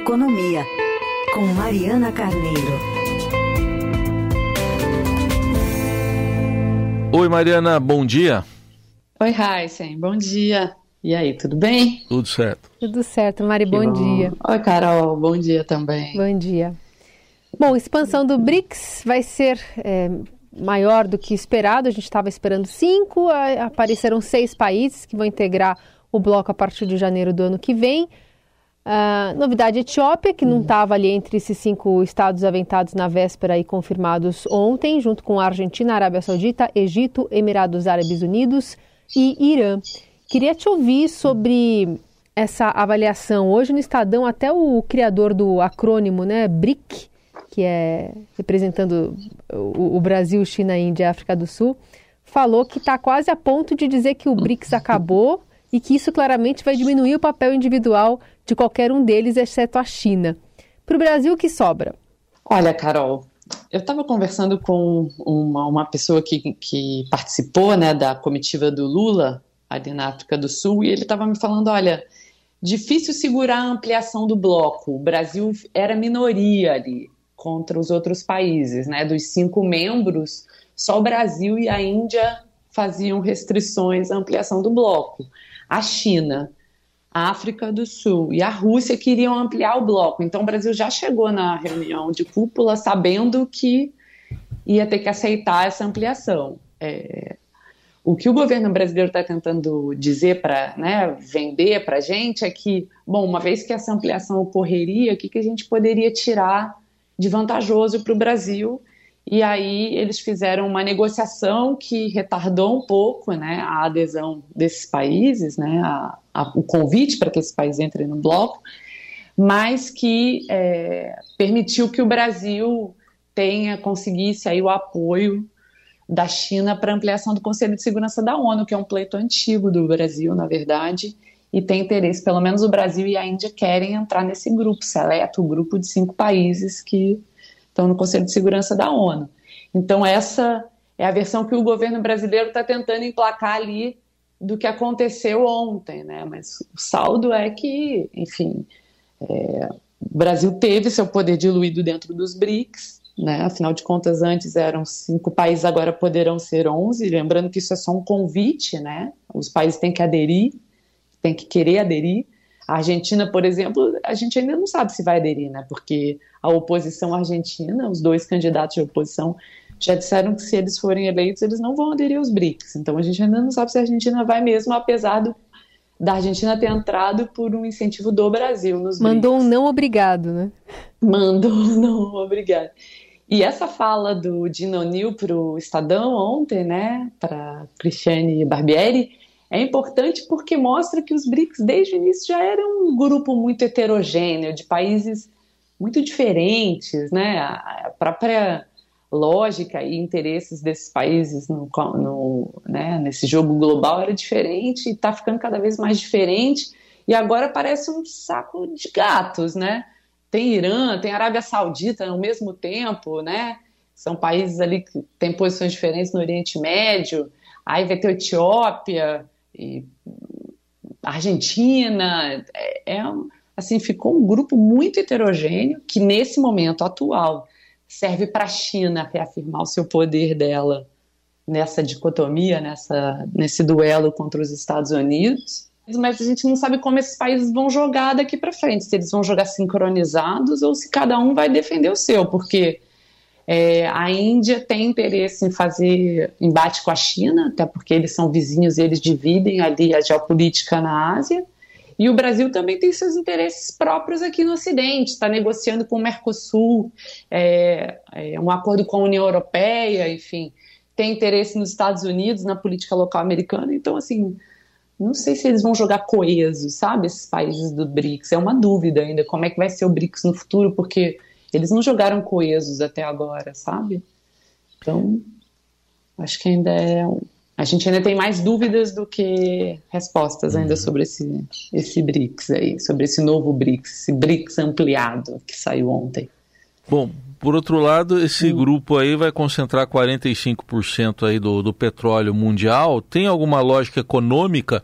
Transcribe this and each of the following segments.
Economia, com Mariana Carneiro. Oi, Mariana, bom dia. Oi, Heisen, bom dia. E aí, tudo bem? Tudo certo. Tudo certo, Mari, bom, bom, dia. Oi, Carol, bom dia também. Bom dia. Bom, expansão do BRICS vai ser é, maior do que esperado. A gente estava esperando cinco, apareceram seis países que vão integrar o bloco a partir de janeiro do ano que vem. Uh, novidade Etiópia, que não estava ali entre esses cinco estados aventados na véspera e confirmados ontem, junto com a Argentina, Arábia Saudita, Egito, Emirados Árabes Unidos e Irã. Queria te ouvir sobre essa avaliação. Hoje no Estadão, até o criador do acrônimo, né, BRIC, que é representando o, o Brasil, China, Índia e África do Sul, falou que está quase a ponto de dizer que o BRICS acabou e que isso claramente vai diminuir o papel individual de qualquer um deles, exceto a China. Para o Brasil, o que sobra? Olha, Carol, eu estava conversando com uma, uma pessoa que, que participou né, da comitiva do Lula ali na África do Sul e ele estava me falando: olha, difícil segurar a ampliação do bloco. O Brasil era minoria ali contra os outros países, né? Dos cinco membros, só o Brasil e a Índia faziam restrições à ampliação do bloco. A China a África do Sul e a Rússia queriam ampliar o bloco. Então o Brasil já chegou na reunião de cúpula sabendo que ia ter que aceitar essa ampliação. É, o que o governo brasileiro está tentando dizer para né, vender para a gente é que, bom, uma vez que essa ampliação ocorreria, o que, que a gente poderia tirar de vantajoso para o Brasil e aí eles fizeram uma negociação que retardou um pouco né, a adesão desses países, né, a, a, o convite para que esses países entrem no bloco, mas que é, permitiu que o Brasil tenha, conseguisse aí o apoio da China para ampliação do Conselho de Segurança da ONU, que é um pleito antigo do Brasil, na verdade, e tem interesse, pelo menos o Brasil e a Índia querem entrar nesse grupo seleto, o grupo de cinco países que estão no Conselho de Segurança da ONU. Então, essa é a versão que o governo brasileiro está tentando emplacar ali do que aconteceu ontem, né? Mas o saldo é que, enfim, é, o Brasil teve seu poder diluído dentro dos BRICS, né? Afinal de contas, antes eram cinco países, agora poderão ser onze. Lembrando que isso é só um convite, né? Os países têm que aderir, têm que querer aderir. A Argentina, por exemplo, a gente ainda não sabe se vai aderir, né? Porque a oposição argentina, os dois candidatos de oposição, já disseram que se eles forem eleitos, eles não vão aderir aos BRICS. Então a gente ainda não sabe se a Argentina vai mesmo, apesar do, da Argentina ter entrado por um incentivo do Brasil nos Mandou BRICS. um não obrigado, né? Mandou um não obrigado. E essa fala do Dino O'Neill para o Estadão ontem, né, para Cristiane Barbieri, é importante porque mostra que os BRICS, desde o início, já eram um grupo muito heterogêneo, de países muito diferentes, né? A própria lógica e interesses desses países no, no, né, nesse jogo global era diferente e está ficando cada vez mais diferente. E agora parece um saco de gatos, né? Tem Irã, tem Arábia Saudita ao mesmo tempo, né? São países ali que têm posições diferentes no Oriente Médio. Aí vai ter Etiópia, e Argentina, é, é, assim, ficou um grupo muito heterogêneo que nesse momento atual serve para a China reafirmar o seu poder dela nessa dicotomia, nessa, nesse duelo contra os Estados Unidos. Mas a gente não sabe como esses países vão jogar daqui para frente, se eles vão jogar sincronizados ou se cada um vai defender o seu, porque é, a Índia tem interesse em fazer embate com a China, até porque eles são vizinhos e eles dividem ali a geopolítica na Ásia. E o Brasil também tem seus interesses próprios aqui no Ocidente, está negociando com o Mercosul, é, é, um acordo com a União Europeia, enfim, tem interesse nos Estados Unidos, na política local americana. Então, assim, não sei se eles vão jogar coeso, sabe, esses países do BRICS. É uma dúvida ainda como é que vai ser o BRICS no futuro, porque eles não jogaram coesos até agora, sabe? Então, acho que ainda é. A gente ainda tem mais dúvidas do que respostas ainda uhum. sobre esse, esse BRICS aí, sobre esse novo BRICS, esse BRICS ampliado que saiu ontem. Bom, por outro lado, esse hum. grupo aí vai concentrar 45% aí do, do petróleo mundial. Tem alguma lógica econômica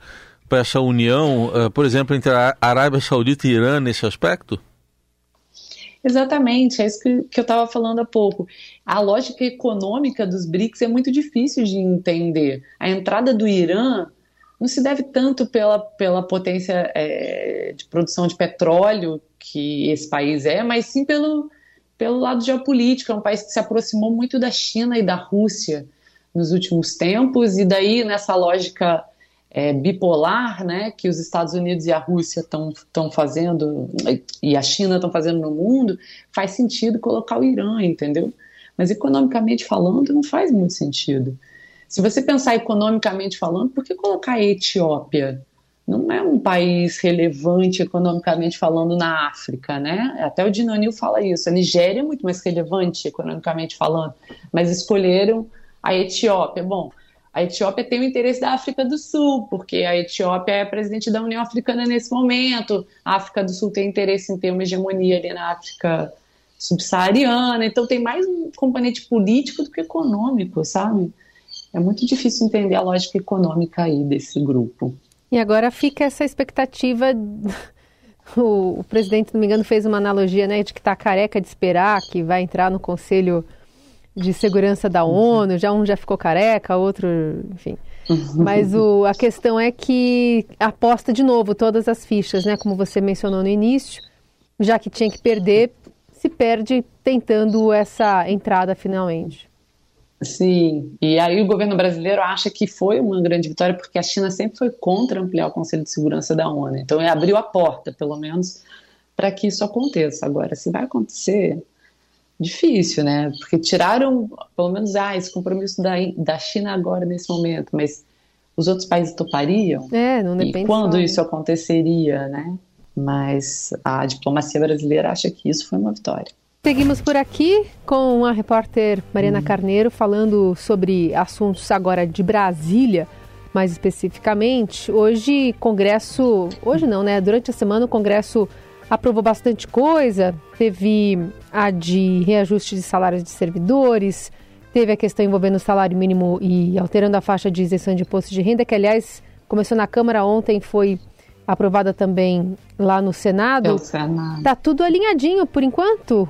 para essa união, uh, por exemplo, entre a Arábia Saudita e Irã nesse aspecto? Exatamente, é isso que, que eu estava falando há pouco. A lógica econômica dos BRICS é muito difícil de entender. A entrada do Irã não se deve tanto pela, pela potência é, de produção de petróleo que esse país é, mas sim pelo, pelo lado geopolítico. É um país que se aproximou muito da China e da Rússia nos últimos tempos, e daí nessa lógica é, bipolar, né, que os Estados Unidos e a Rússia estão fazendo e a China estão fazendo no mundo, faz sentido colocar o Irã, entendeu? Mas economicamente falando, não faz muito sentido. Se você pensar economicamente falando, por que colocar a Etiópia? Não é um país relevante economicamente falando na África, né? Até o Dinanil fala isso. A Nigéria é muito mais relevante economicamente falando, mas escolheram a Etiópia. Bom, a Etiópia tem o interesse da África do Sul, porque a Etiópia é presidente da União Africana nesse momento. A África do Sul tem interesse em ter uma hegemonia ali na África subsaariana. Então tem mais um componente político do que econômico, sabe? É muito difícil entender a lógica econômica aí desse grupo. E agora fica essa expectativa. O, o presidente, se não me engano, fez uma analogia né, de que está careca de esperar que vai entrar no Conselho de segurança da ONU, já um já ficou careca, outro, enfim. Mas o, a questão é que aposta de novo todas as fichas, né? Como você mencionou no início, já que tinha que perder, se perde tentando essa entrada finalmente. Sim, e aí o governo brasileiro acha que foi uma grande vitória porque a China sempre foi contra ampliar o Conselho de Segurança da ONU. Então abriu a porta, pelo menos, para que isso aconteça. Agora, se vai acontecer, difícil, né? Porque tiraram, pelo menos, ah, esse compromisso da, da China agora, nesse momento, mas os outros países topariam? É, não depende E quando só, isso aconteceria, né? Mas a diplomacia brasileira acha que isso foi uma vitória. Seguimos por aqui com a repórter Mariana hum. Carneiro falando sobre assuntos agora de Brasília, mais especificamente. Hoje, Congresso. Hoje não, né? Durante a semana, o Congresso aprovou bastante coisa. Teve a de reajuste de salários de servidores, teve a questão envolvendo o salário mínimo e alterando a faixa de isenção de imposto de renda, que aliás começou na Câmara ontem, foi aprovada também lá no Senado. Senado. Tá tudo alinhadinho por enquanto?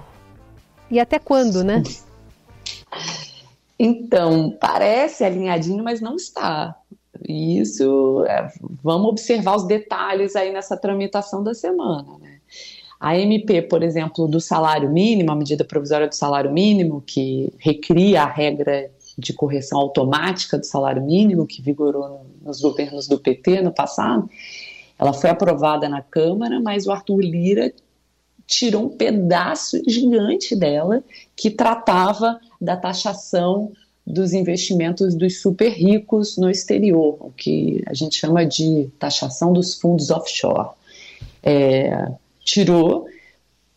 E até quando, né? Então, parece alinhadinho, mas não está. Isso, é, vamos observar os detalhes aí nessa tramitação da semana, né? A MP, por exemplo, do salário mínimo, a medida provisória do salário mínimo, que recria a regra de correção automática do salário mínimo, que vigorou nos governos do PT no passado, ela foi aprovada na Câmara, mas o Arthur Lira tirou um pedaço gigante dela que tratava da taxação dos investimentos dos super ricos no exterior, o que a gente chama de taxação dos fundos offshore. É, tirou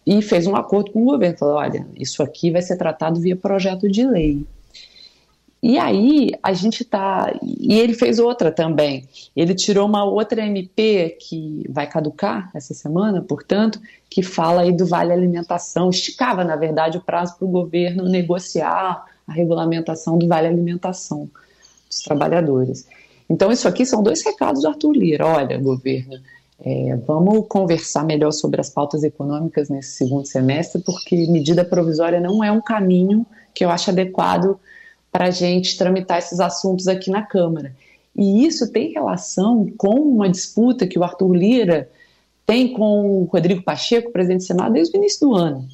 e fez um acordo com o governo, falou, olha, isso aqui vai ser tratado via projeto de lei. E aí a gente tá. E ele fez outra também. Ele tirou uma outra MP que vai caducar essa semana, portanto, que fala aí do Vale Alimentação. Esticava, na verdade, o prazo para o governo negociar a regulamentação do Vale Alimentação dos trabalhadores. Então, isso aqui são dois recados do Arthur Lira. Olha, governo, é, vamos conversar melhor sobre as pautas econômicas nesse segundo semestre, porque medida provisória não é um caminho que eu acho adequado para a gente tramitar esses assuntos aqui na Câmara. E isso tem relação com uma disputa que o Arthur Lira tem com o Rodrigo Pacheco, presidente do Senado, desde o início do ano.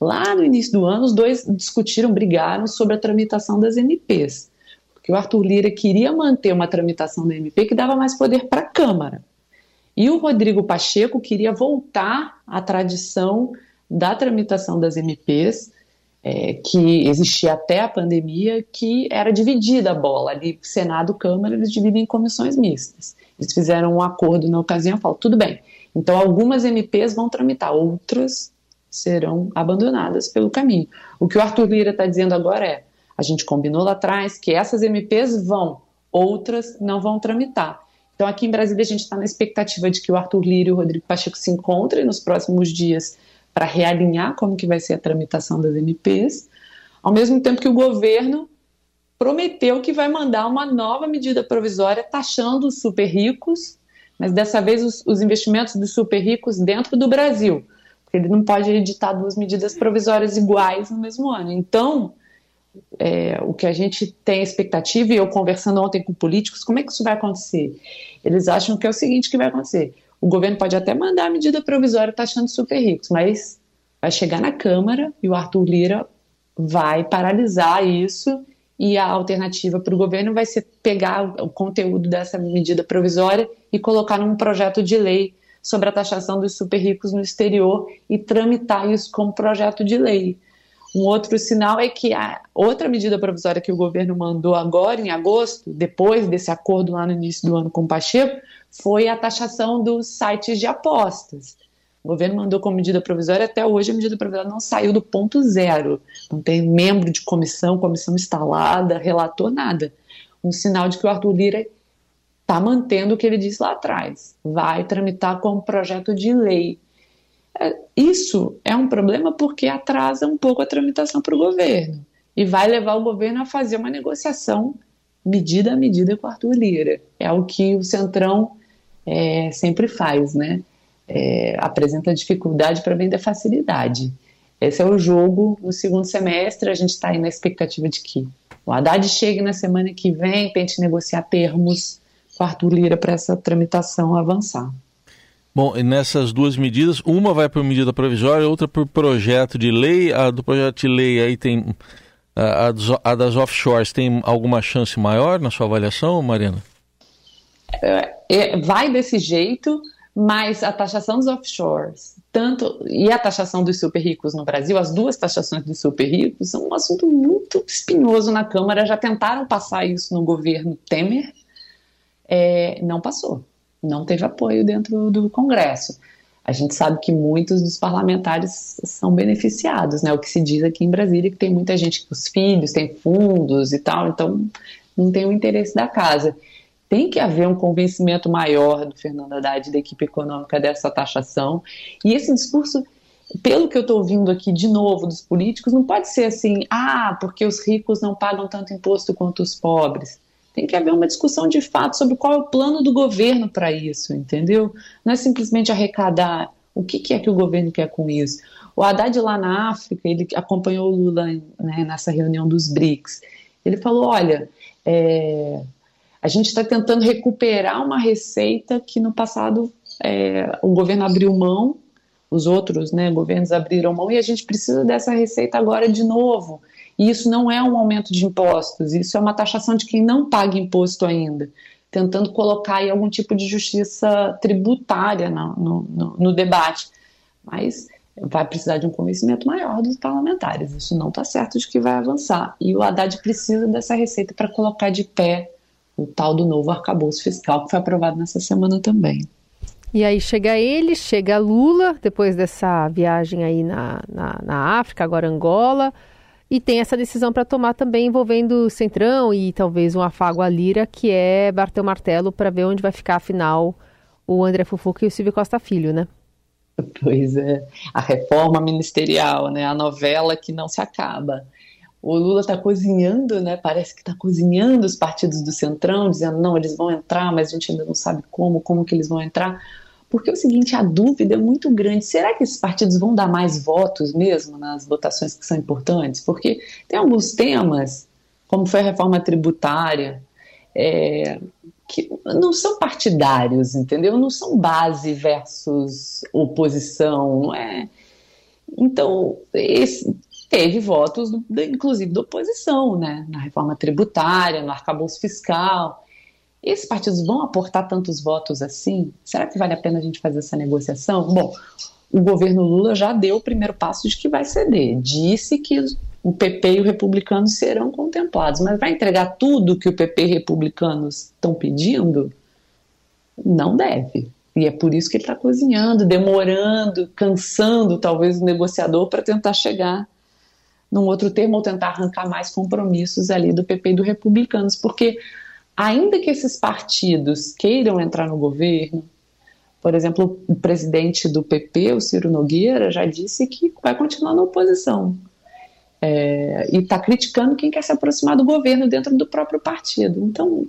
Lá no início do ano, os dois discutiram, brigaram sobre a tramitação das MPs. Porque o Arthur Lira queria manter uma tramitação da MP que dava mais poder para a Câmara. E o Rodrigo Pacheco queria voltar à tradição da tramitação das MPs, é, que existia até a pandemia, que era dividida a bola. Ali, Senado, Câmara, eles dividem em comissões mistas. Eles fizeram um acordo na ocasião, falaram, tudo bem, então algumas MPs vão tramitar, outras serão abandonadas pelo caminho. O que o Arthur Lira está dizendo agora é, a gente combinou lá atrás que essas MPs vão, outras não vão tramitar. Então, aqui em Brasília, a gente está na expectativa de que o Arthur Lira e o Rodrigo Pacheco se encontrem nos próximos dias para realinhar como que vai ser a tramitação das MPs, ao mesmo tempo que o governo prometeu que vai mandar uma nova medida provisória taxando os super ricos, mas dessa vez os, os investimentos dos super ricos dentro do Brasil. Ele não pode editar duas medidas provisórias iguais no mesmo ano. Então, é, o que a gente tem expectativa, e eu conversando ontem com políticos, como é que isso vai acontecer? Eles acham que é o seguinte que vai acontecer. O governo pode até mandar a medida provisória taxando super ricos, mas vai chegar na Câmara e o Arthur Lira vai paralisar isso e a alternativa para o governo vai ser pegar o conteúdo dessa medida provisória e colocar num projeto de lei sobre a taxação dos super ricos no exterior e tramitar isso como projeto de lei. Um outro sinal é que a outra medida provisória que o governo mandou agora, em agosto, depois desse acordo lá no início do ano com o Pacheco, foi a taxação dos sites de apostas. O governo mandou como medida provisória, até hoje a medida provisória não saiu do ponto zero. Não tem membro de comissão, comissão instalada, relator, nada. Um sinal de que o Arthur Lira está mantendo o que ele disse lá atrás. Vai tramitar como projeto de lei. É, isso é um problema porque atrasa um pouco a tramitação para o governo e vai levar o governo a fazer uma negociação medida a medida com o Arthur Lira. É o que o Centrão é, sempre faz, né? é, apresenta dificuldade para vender facilidade. Esse é o jogo no segundo semestre. A gente está aí na expectativa de que o Haddad chegue na semana que vem, tente negociar termos com Arthur Lira para essa tramitação avançar. Bom, e nessas duas medidas, uma vai por medida provisória, outra por projeto de lei. A do projeto de lei aí tem. A, a das offshores tem alguma chance maior na sua avaliação, Mariana? É, é, vai desse jeito. Mas a taxação dos offshores, tanto e a taxação dos super ricos no Brasil, as duas taxações dos super ricos, são um assunto muito espinhoso na Câmara. Já tentaram passar isso no governo Temer, é, não passou, não teve apoio dentro do Congresso. A gente sabe que muitos dos parlamentares são beneficiados, né? O que se diz aqui em Brasília que tem muita gente que os filhos têm fundos e tal, então não tem o interesse da casa tem que haver um convencimento maior do Fernando Haddad da equipe econômica dessa taxação. E esse discurso, pelo que eu estou ouvindo aqui de novo dos políticos, não pode ser assim, ah, porque os ricos não pagam tanto imposto quanto os pobres. Tem que haver uma discussão de fato sobre qual é o plano do governo para isso, entendeu? Não é simplesmente arrecadar. O que, que, é que o governo quer com isso? O Haddad lá na África, ele acompanhou o Lula né, nessa reunião dos BRICS. Ele falou: olha, é, a gente está tentando recuperar uma receita que no passado é, o governo abriu mão, os outros né, governos abriram mão, e a gente precisa dessa receita agora de novo. E isso não é um aumento de impostos, isso é uma taxação de quem não paga imposto ainda, tentando colocar aí algum tipo de justiça tributária no, no, no, debate. Mas vai precisar de um convencimento maior dos parlamentares. Isso não está certo de que vai avançar. E o Haddad precisa dessa receita para colocar de pé o tal do novo arcabouço fiscal que foi aprovado nessa semana também. E aí chega ele, chega Lula, depois dessa viagem aí na, na, na África, agora Angola, e tem essa decisão para tomar também envolvendo o Centrão e talvez um afago à Lira, que é bater o martelo para ver onde vai ficar, afinal, o André Fufuca e o Silvio Costa Filho, né? Pois é, a reforma ministerial, né? A novela que não se acaba o Lula está cozinhando, né? Parece que está cozinhando os partidos do Centrão, dizendo não, eles vão entrar, mas a gente ainda não sabe como, como que eles vão entrar. Porque é o seguinte, a dúvida é muito grande. Será que esses partidos vão dar mais votos mesmo nas votações que são importantes? Porque tem alguns temas, como foi a reforma tributária, é, que não são partidários, entendeu? Não são base versus oposição, não é? Então, esse, teve votos, inclusive, da oposição, né? na reforma tributária, no arcabouço fiscal. Esses partidos vão aportar tantos votos assim? Será que vale a pena a gente fazer essa negociação? Bom, o governo Lula já deu o primeiro passo de que vai ceder. Disse que o PP e o republicano serão contemplados, mas vai entregar tudo que o PP e republicanos estão pedindo? Não deve. E é por isso que ele está cozinhando, demorando, cansando talvez o negociador para tentar chegar num outro termo, ou tentar arrancar mais compromissos ali do PP e do Republicanos, porque ainda que esses partidos queiram entrar no governo, por exemplo, o presidente do PP, o Ciro Nogueira, já disse que vai continuar na oposição. É, e está criticando quem quer se aproximar do governo dentro do próprio partido. Então,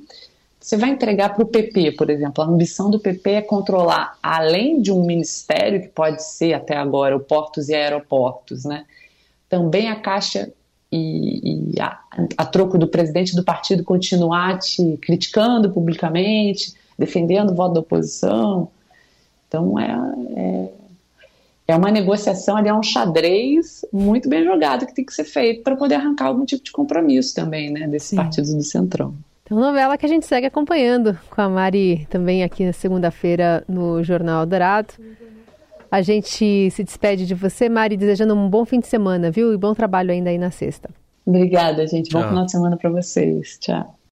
você vai entregar para o PP, por exemplo. A ambição do PP é controlar, além de um ministério, que pode ser até agora o Portos e Aeroportos, né? também a Caixa e, e a, a, troco do presidente do partido continuar te criticando publicamente, defendendo o voto da oposição. Então é, é, é uma negociação, ali é um xadrez muito bem jogado que tem que ser feito para poder arrancar algum tipo de compromisso também, né, desses partidos do Centrão. Então, novela que a gente segue acompanhando com a Mari também aqui na segunda-feira no Jornal Dourado. A gente se despede de você, Mari, desejando um bom fim de semana, viu? E bom trabalho ainda aí na sexta. Obrigada, gente. Bom Tchau. final de semana para vocês. Tchau.